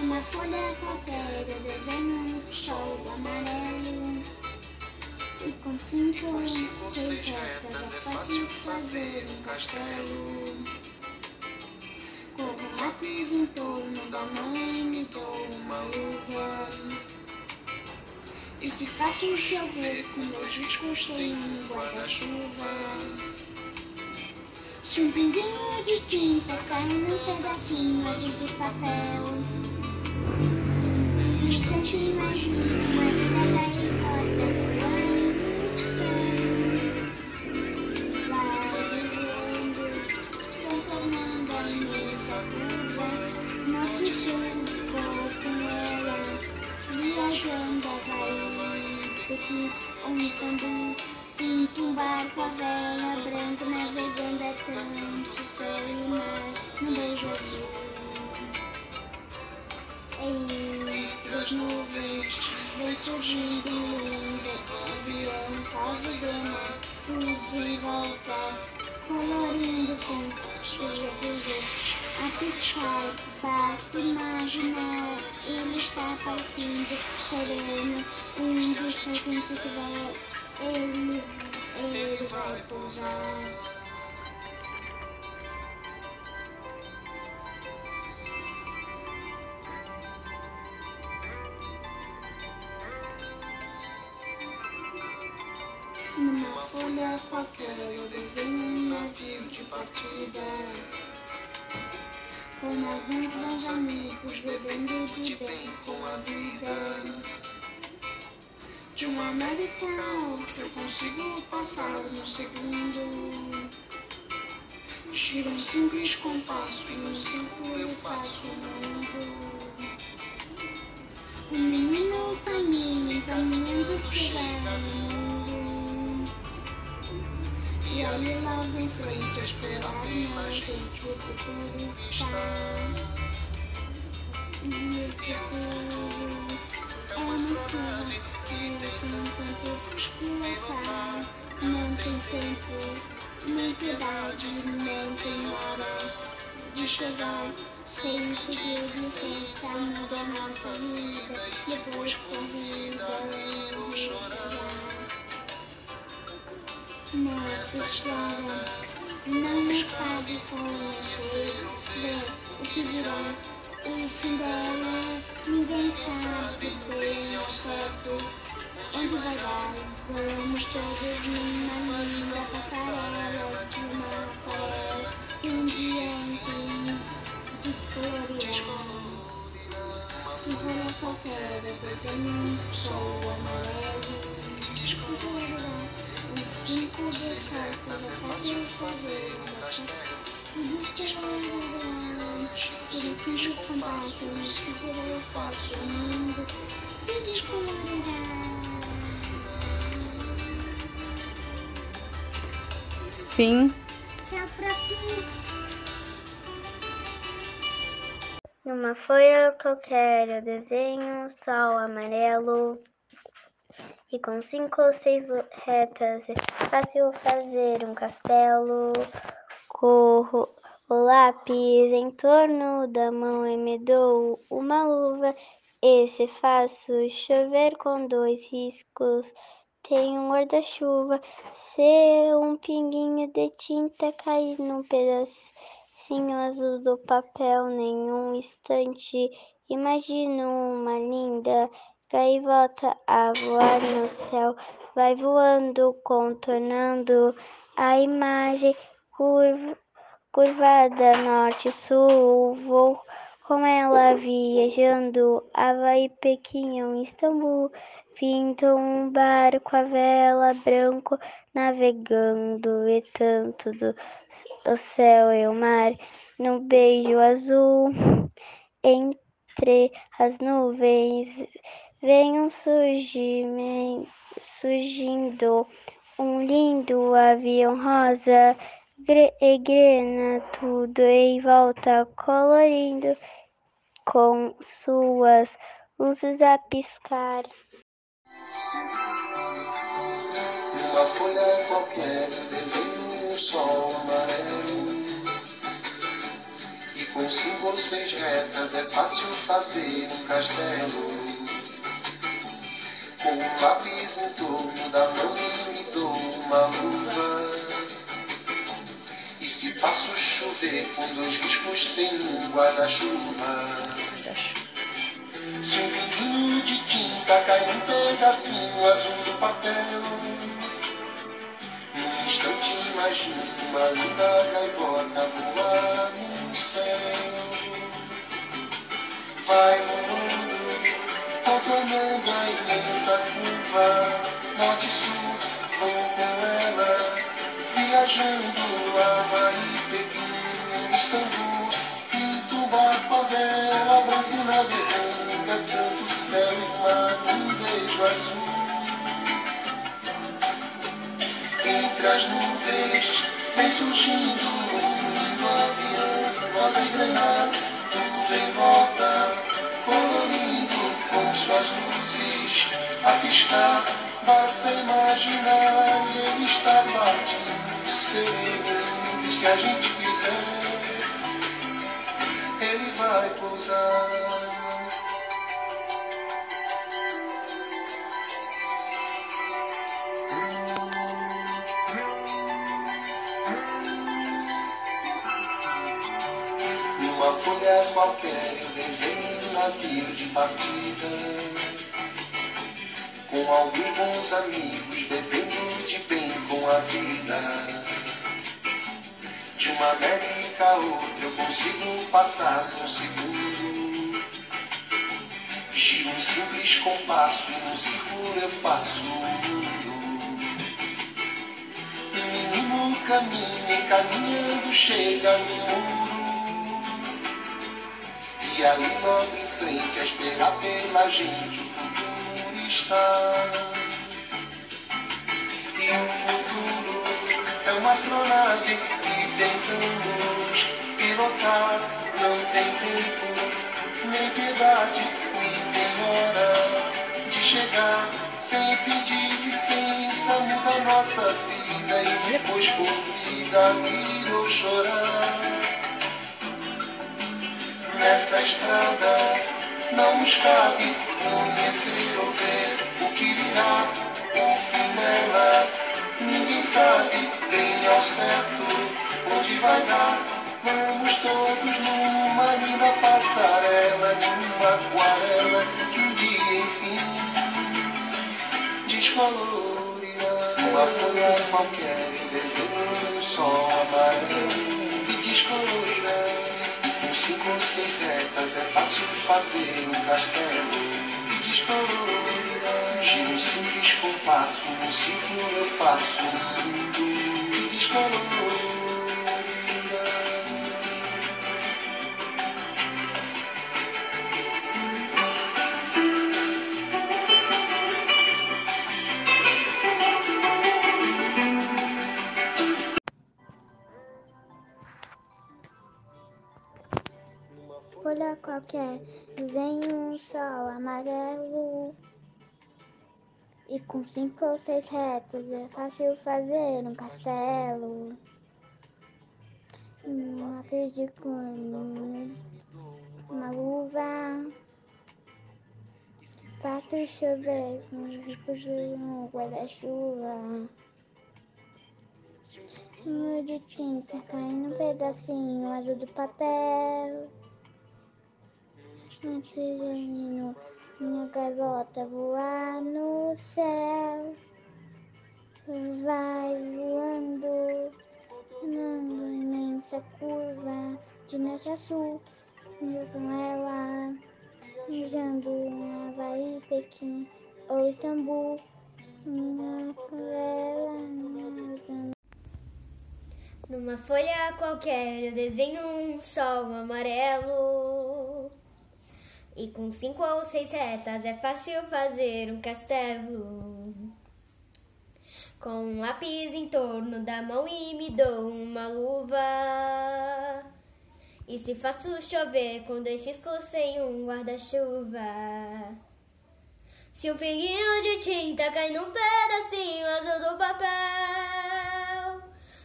Numa folha qualquer eu desenho um sol amarelo. E com cinco seis retas é fácil fazer um castelo. Corro lápis em torno da mãe me dou uma luva. E se faço chover com meus discos tenho um guarda-chuva. Se um pinguinho de tinta cai num pedacinho azul de papel No instante imagino está partindo sereno um distante que vai ele, ele vai pousar. Numa folha qualquer eu desenho um navio de partida Com alguns bons amigos bebendo de bem com a vida de uma América a eu consigo passar no segundo. Giro um simples compasso e no círculo eu faço o mundo. Ali logo em frente a esperar mais gente o futuro está. E o futuro é uma história não tem tempo explicar, não tem tempo, nem piedade, nem tem hora de chegar. Sem pedir licença, muda nossa vida, depois convida eu chorar. Nossa história não nos pode conhecer, ver o que virá. O fim dela ninguém sabe bem ao certo. Onde vai dar? Vamos todos numa linda passarela de uma aquarela que um dia, enfim, descolorirá. Um folha qualquer, desenho um sol amarelo, descolorirá. Um cinco de salsas é fácil fazer uma eu faço o mundo e. Fim. Tchau pra fim. Numa folha qualquer eu desenho um sol amarelo e com cinco ou seis retas é fácil fazer um castelo. Corro o lápis em torno da mão e me dou uma luva. Esse faço chover com dois riscos tem um guarda-chuva. Se um pinguinho de tinta cair num pedacinho azul do papel, nenhum instante, imagino uma linda gaivota a voar no céu, vai voando, contornando a imagem curva, curvada norte-sul, vou com ela viajando, Havaí, Pequim Istambul, Pinto um barco a vela branco navegando e tanto do o céu e o mar no beijo azul entre as nuvens um surgimento surgindo um lindo avião rosa e grena tudo em volta colorindo com suas luzes a piscar Numa folha qualquer desenho um sol amarelo E com ou seis retas é fácil fazer um castelo. Com lápis em torno da mão e dou uma luva. E se faço chover com dois riscos tem um guarda-chuva. Se um pinguinho de tinta cai num pedacinho azul do papel, num instante imagino uma linda gaivota voar no céu. Vai contornando a imensa curva, norte sul, vou com ela, viajando Havaí, Pequim, Istambul, pinto barco a vela, branco navegando, é tanto céu e mar, um beijo azul. Entre as nuvens vem surgindo um avião, rosa e granada, tudo em volta, colorindo suas luzes a piscar. Basta imaginar e ele está partindo, sereno, se a gente quiser, ele vai pousar. Numa folha qualquer eu desenho navio de partida. Com alguns bons amigos bebendo de bem com a vida. De uma América a outra eu consigo passar num segundo Giro um simples compasso num círculo eu faço um mundo menino caminha encaminhando chega no muro. E ali em frente a esperar pela gente o futuro está. E o futuro é uma astronave que tentamos pilotar. Não tem tempo, nem piedade, tem hora de chegar. Sem pedir licença, muda nossa vida e depois convida a rir ou chorar. Nessa estrada não nos cabe conhecer ou ver o que virá, o fim dela. Ninguém sabe bem ao certo onde vai dar. Vamos todos numa linda passarela de uma aquarela que um dia, enfim, descolorirá. Uma folha qualquer em desenho Seis retas é fácil fazer um castelo que descolorirá. Giro um simples compasso, no círculo eu faço um mundo descolorirá. Folha qualquer, desenho um sol amarelo. E com cinco ou seis retas é fácil fazer um castelo. Um lápis de cor, uma luva. Faço chover com os ricos de um guarda-chuva. Um de tinta cai num pedacinho azul do papel. Oxigênio, minha gaivota voar no céu. Vai voando, andando imensa curva de norte a sul. Indo com ela, viajando em Havaí, Pequim ou Istambul. Com ela. Numa folha qualquer eu desenho um sol amarelo. E com cinco ou seis retas é fácil fazer um castelo. Com um lápis em torno da mão e me dou uma luva. E se faço chover com dois ciscos sem um guarda-chuva. Se um pinguinho de tinta cai num pedacinho azul do papel.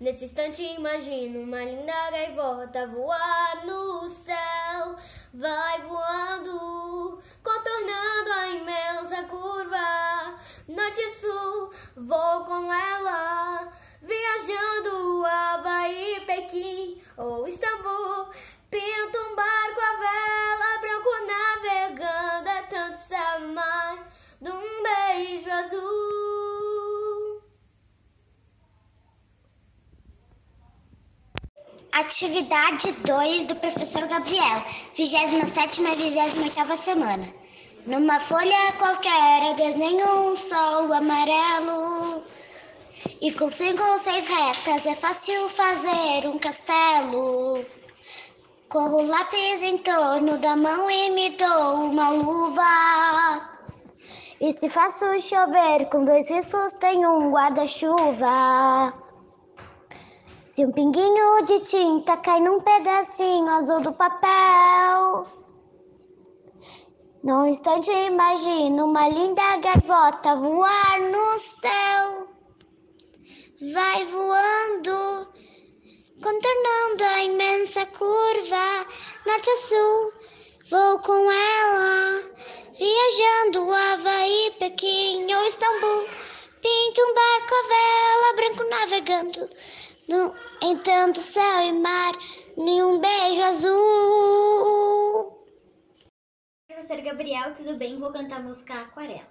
Nesse instante imagino uma linda gaivota voar no céu. Vai voando, contornando a imensa curva. Norte e sul, vou com ela. Viajando Havaí, Pequim ou Istambul. Pinto um barco a vela, branco navegando. É tanto céu e mar de um beijo azul. Atividade 2 do professor Gabriel, 27 e 28 semana. Numa folha qualquer desenho um sol amarelo. E com cinco ou seis retas é fácil fazer um castelo. Corro o lápis em torno da mão e me dou uma luva. E se faço chover com dois riscos, tenho um guarda-chuva. Se um pinguinho de tinta cai num pedacinho azul do papel. Num instante imagino uma linda gaivota voar no céu. Vai voando, contornando a imensa curva, norte a sul. Vou com ela, viajando Havaí, Pequim ou Istambul. Pinto um barco a vela, branco navegando. No, em tanto céu e mar, nenhum beijo azul. Professor Gabriel, tudo bem? Vou cantar a música Aquarela.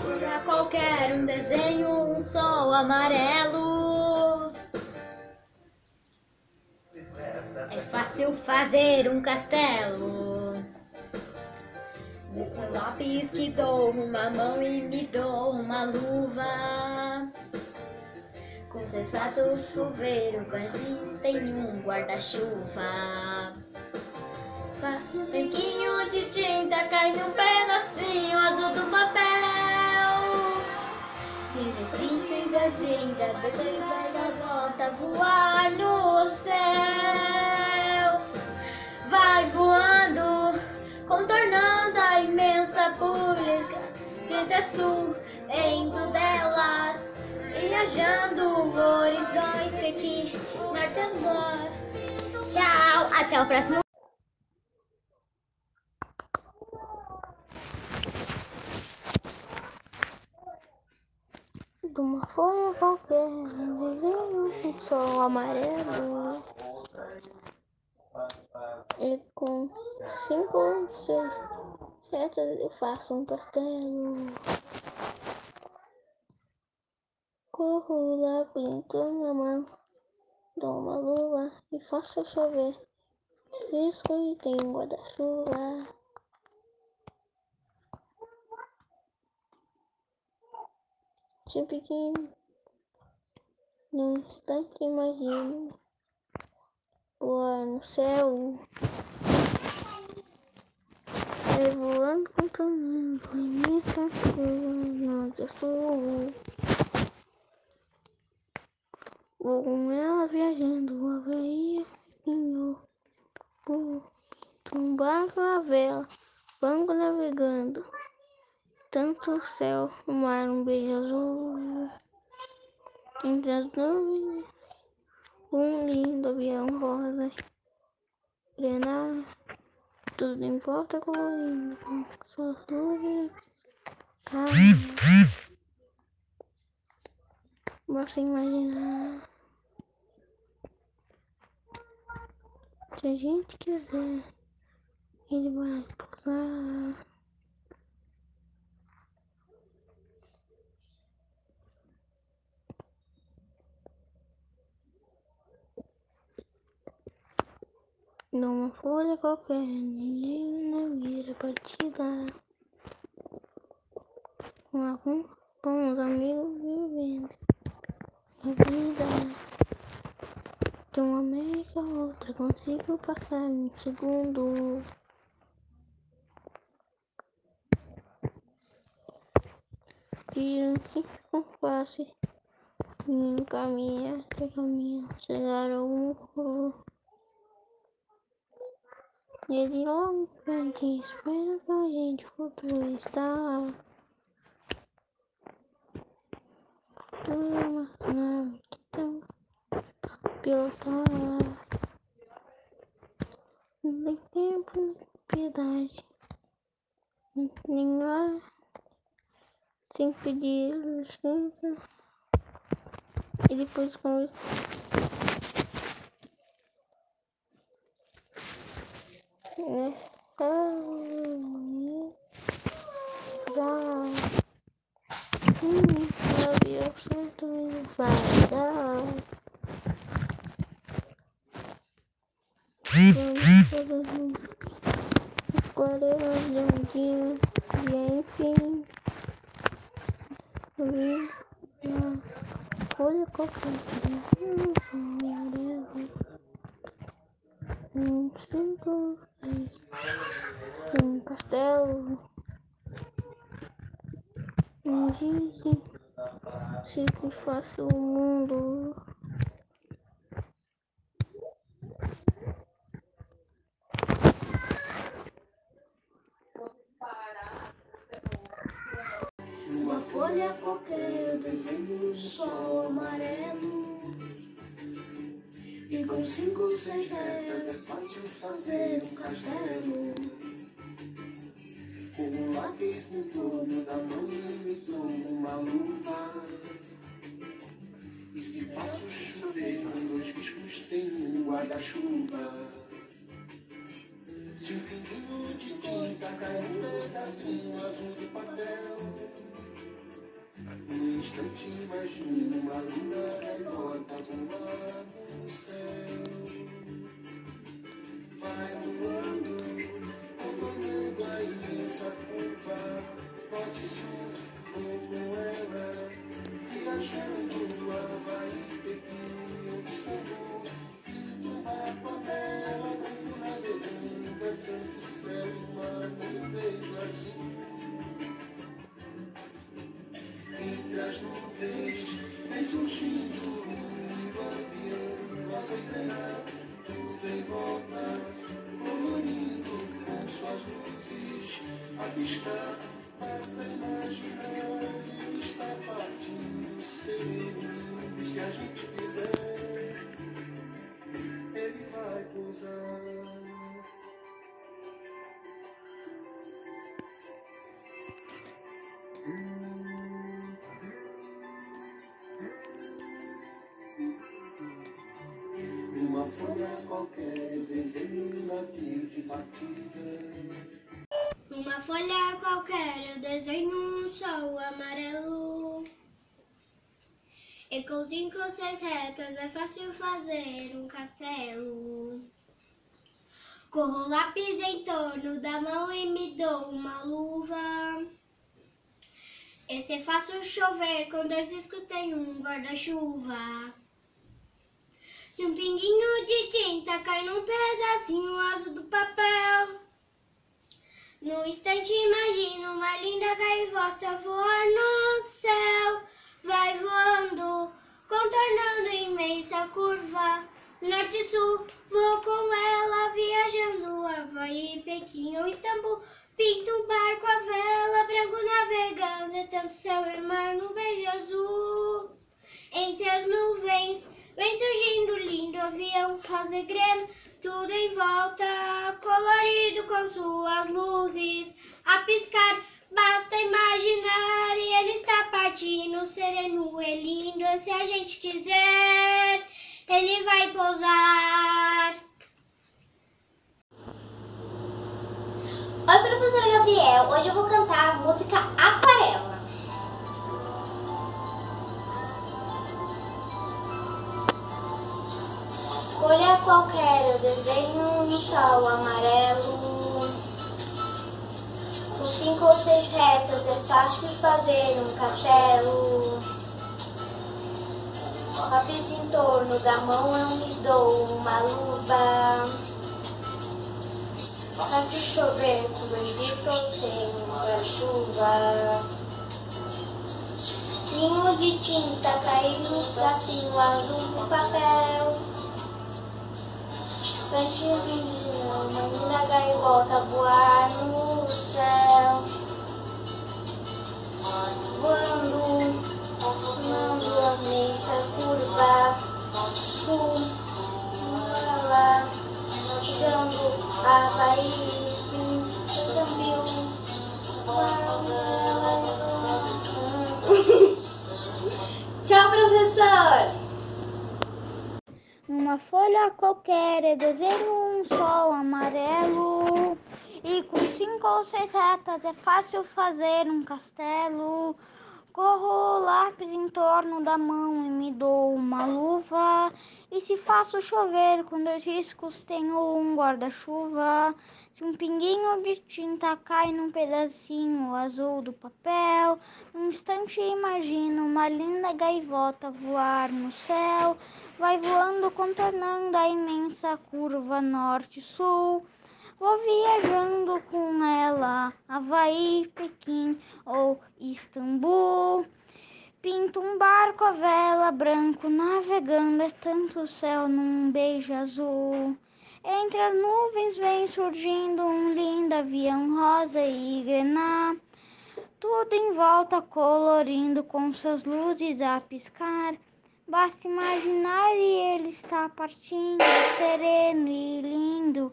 Folha qualquer, um desenho, um sol amarelo. É fácil fazer um castelo. Lápis que dou uma mão e me dou uma luva. Com seus fatos chuveiro, quase tem um guarda-chuva. Um biquinho de tinta, cai num pedacinho azul do papel. Desinta e desinta, bebê vai dar volta, voar no céu. Tenta sul, dentro delas, viajando o horizonte aqui, norte a norte. Tchau, até o próximo De uma folha qualquer, um desenho, um sol amarelo. E com cinco seis retas eu faço um castelo. Corro lá, pinto na mão, dou uma luva e faço chover. Risco e um guarda-chuva. De pequeno, num instante imagino voar no céu. É voando com caminho, imensa norte a sul. Vou com ela viajando, Havaí, Pinho, um barco a vela, banco navegando. Tanto o céu, o mar, um beijo azul. Entre as nuvens, um lindo avião rosa. Grenada, tudo colorindo com suas. Ah, basta imaginar. Se a gente quiser, ele vai pousar. Numa folha qualquer, na vira partida. Com, algum, com os amigos vivendo a vida. De uma América a outra, consigo passar em segundo. E assim com face, menino caminha, que caminha, chegar ao E ele logo pede, espera que a gente futuro está. Nave que tem pilotar. Não tem tempo, piedade. Nem lá. Sem pedir licença. E depois com já hum, avião certo vai dar aquarela de um dia e enfim olha qualquer um cinco um castelo um se que faça o mundo Com um lápis em torno da mão imitou uma luva. E se faço chover com dois riscos tem um guarda-chuva. Se um pinguinho de tinta cai um pedacinho azul do papel. Num instante imagino uma luna gaivota voando no céu. Vai voando, nuvens vem surgindo qualquer eu desenho um sol amarelo. E com cinco ou seis retas é fácil fazer um castelo. Corro lápis em torno da mão e me dou uma luva. Esse é fácil chover, com dois riscos tem um guarda-chuva. Se um pinguinho de tinta cai num pedacinho azul do papel. No instante imagino uma linda gaivota voar no céu. Vai voando, contornando imensa curva. Norte e sul, vou com ela viajando Havaí, Pequim ou Istambul. Pinto um barco a vela, branco navegando, é tanto céu e mar, nuvem azul. Entre as nuvens vem surgindo lindo avião rosa e grana, tudo em volta, colorido com suas luzes a piscar. Basta imaginar e ele está partindo, sereno e lindo. Se a gente quiser, ele vai pousar. Oi, professora Gabriel. Hoje eu vou cantar a música Aquarela. Folha qualquer, eu desenho um sol amarelo. Com cinco ou seis retas é fácil fazer um castelo. Lápis em torno da mão eu me dou uma luva. Faz chover com dois discos sem uma chuva. De tinta caindo no bracinho azul do papel. Frente menina uma linda gaivota voar no céu. Voando, formando a imensa curva sul, lá, chegando a Havaí, Moçambique. Tchau, professor! Numa folha qualquer eu desenho um sol amarelo. E com cinco ou seis retas é fácil fazer um castelo. Corro o lápis em torno da mão e me dou uma luva. E se faço chover com dois riscos, tenho um guarda-chuva. Se um pinguinho de tinta cai num pedacinho azul do papel, num instante imagino uma linda gaivota voar no céu. Vai voando, contornando a imensa curva norte-sul. Vou viajando com ela, Havaí, Pequim ou Istambul. Pinto um barco a vela branco, navegando é tanto céu num beijo azul. Entre as nuvens vem surgindo um lindo avião rosa e grená. Tudo em volta colorindo com suas luzes a piscar. Basta imaginar e ele está partindo, sereno e lindo.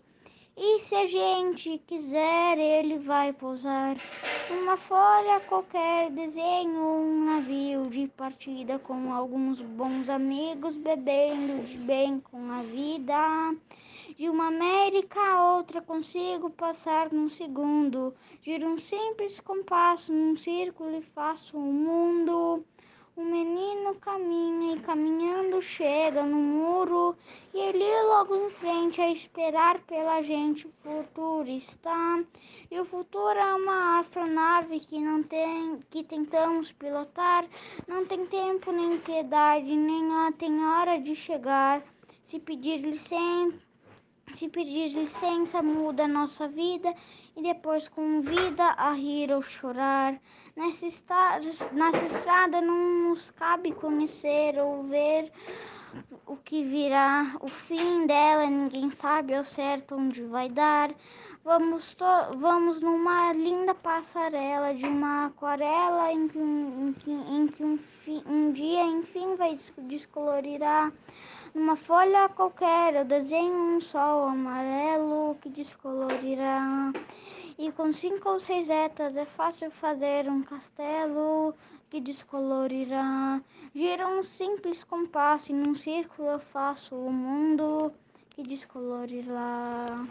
E se a gente quiser, ele vai pousar. Numa folha qualquer desenho um navio de partida com alguns bons amigos bebendo de bem com a vida. De uma América a outra consigo passar num segundo. Giro um simples compasso num círculo e faço o um mundo. O menino caminha e caminhando chega no muro e ele logo em frente a esperar pela gente o futuro está. E o futuro é uma astronave que não tem que tentamos pilotar, não tem tempo nem piedade, nem tem hora de chegar. Se pedir licença se pedir licença, muda nossa vida e depois convida a rir ou chorar. Nessa estrada, nessa estrada não nos cabe conhecer ou ver o que virá. O fim dela ninguém sabe ao certo onde vai dar. Vamos, vamos numa linda passarela de uma aquarela em que, que, em que um, um dia enfim vai descolorirá. Numa folha qualquer eu desenho um sol amarelo que descolorirá. E com cinco ou seis retas é fácil fazer um castelo que descolorirá. Gira um simples compasso e num círculo eu faço o mundo que descolorirá.